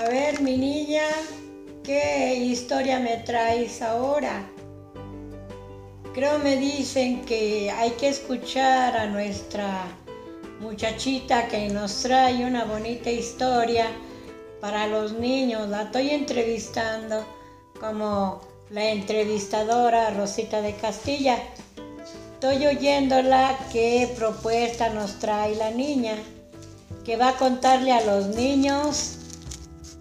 A ver, mi niña, ¿qué historia me traes ahora? Creo me dicen que hay que escuchar a nuestra muchachita que nos trae una bonita historia para los niños. La estoy entrevistando como la entrevistadora Rosita de Castilla. Estoy oyéndola qué propuesta nos trae la niña, que va a contarle a los niños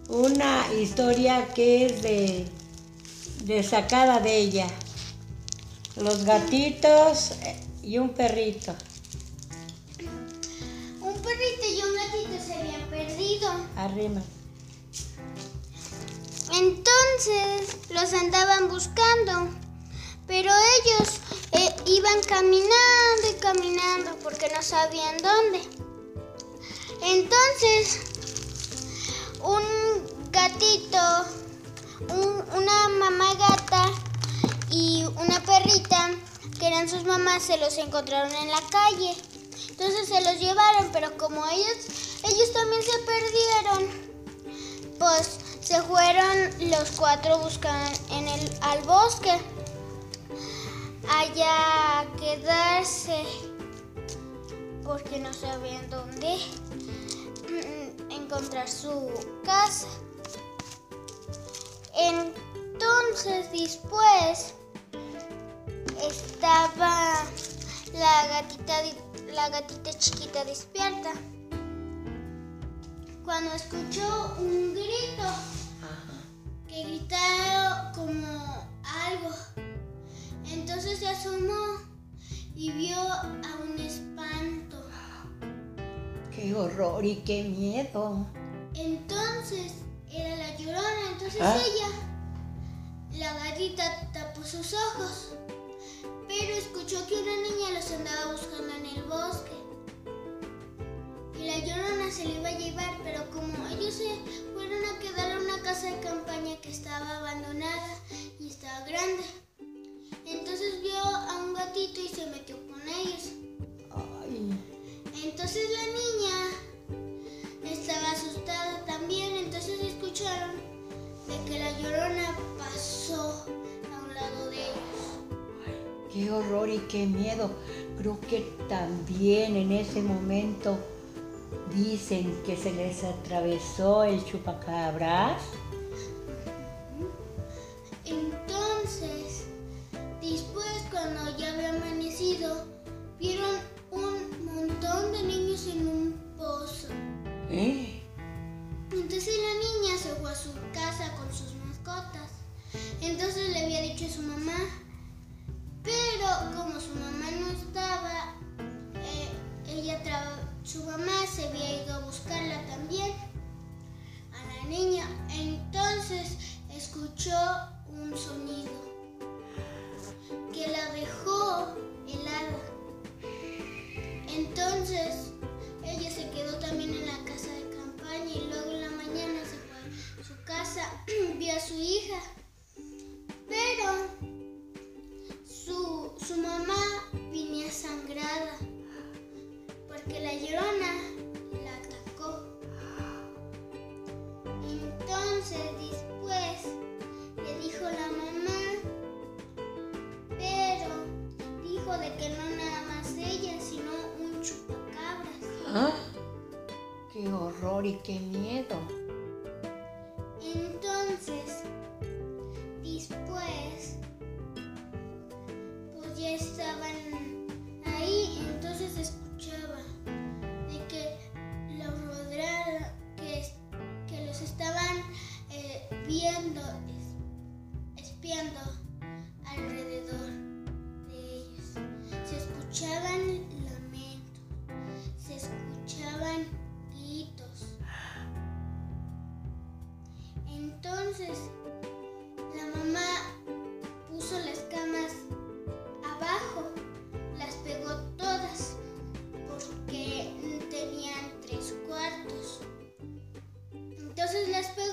una historia que es de, de sacada de ella. Los gatitos y un perrito. Un perrito y un gatito se habían perdido. Arriba. Entonces los andaban buscando, pero ellos eh, iban caminando y caminando porque no sabían dónde. Entonces, un gatito, un- una mamá gata y una perrita, que eran sus mamás, se los encontraron en la calle. Entonces se los llevaron, pero como ellos, ellos también se perdieron, pues se fueron los cuatro buscando en el al bosque allá quedarse porque no sabían dónde encontrar su casa. Entonces después estaba la gatita la gatita chiquita despierta cuando escuchó un grito que gritaron como algo. Entonces se asomó y vio a un espanto. Qué horror y qué miedo. Entonces era la llorona. Entonces Ah. ella, la gatita, tapó sus ojos. Pero escuchó que una niña los andaba buscando en el bosque. Y la llorona se le iba a llevar, pero como ellos se fueron a quedar a una casa de campaña que estaba abandonada y estaba grande. Entonces vio a un gatito y se metió con ellos. Horror y qué miedo. Creo que también en ese momento dicen que se les atravesó el chupacabras. Entonces, después cuando ya había amanecido, vieron un montón de niños en un pozo. ¿Eh? Entonces la niña se fue a su casa con sus mascotas. Entonces le había dicho a su mamá, como su mamá no estaba, eh, ella su mamá se había ido a buscarla también a la niña. Entonces escuchó un sonido qué miedo. Entonces, después, pues ya estaban ahí, entonces escuchaba de que los rodearon, que, que los estaban eh, viendo, es- espiando Entonces, la mamá puso las camas abajo, las pegó todas porque tenían tres cuartos. Entonces las pegó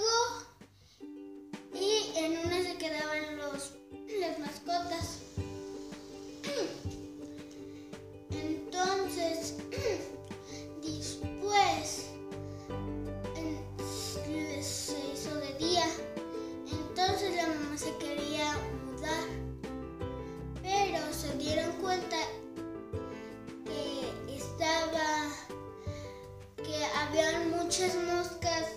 muchas moscas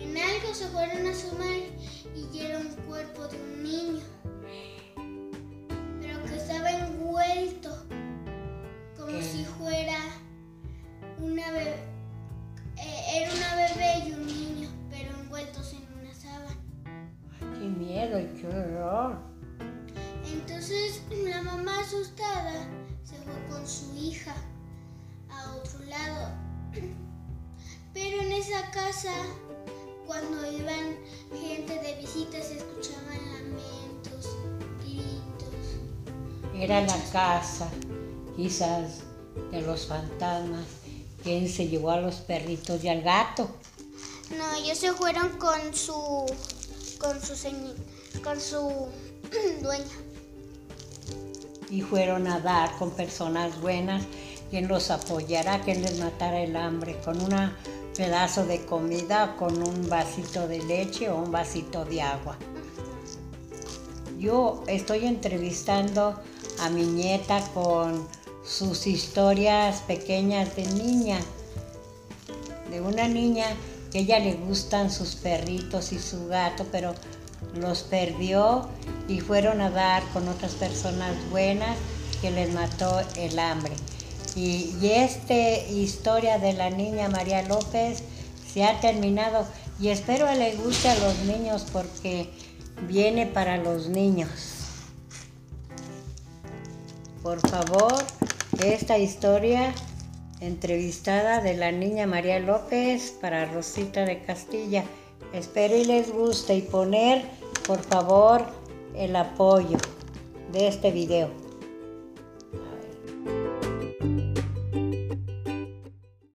en, algo se fueron a sumar y dieron cuerpo de un niño, pero que estaba envuelto como si fuera una bebé, eh, era una bebé y un niño, pero envueltos en una sábana. Ay, ¡Qué miedo y qué horror! Entonces la mamá asustada se fue con su hija a otro lado pero en esa casa, cuando iban gente de visita, se escuchaban lamentos, gritos. Era la casa, quizás, de los fantasmas. ¿Quién se llevó a los perritos y al gato? No, ellos se fueron con su con su señi- con su dueña. Y fueron a dar con personas buenas, quien los apoyará, quien les matara el hambre, con un pedazo de comida, con un vasito de leche o un vasito de agua. Yo estoy entrevistando a mi nieta con sus historias pequeñas de niña, de una niña que a ella le gustan sus perritos y su gato, pero los perdió y fueron a dar con otras personas buenas que les mató el hambre. Y, esta historia de la niña María López se ha terminado y espero le guste a los niños porque viene para los niños. Por favor, esta historia entrevistada de la niña María López para Rosita de Castilla. Espero y les guste y poner, por favor, el apoyo de este video.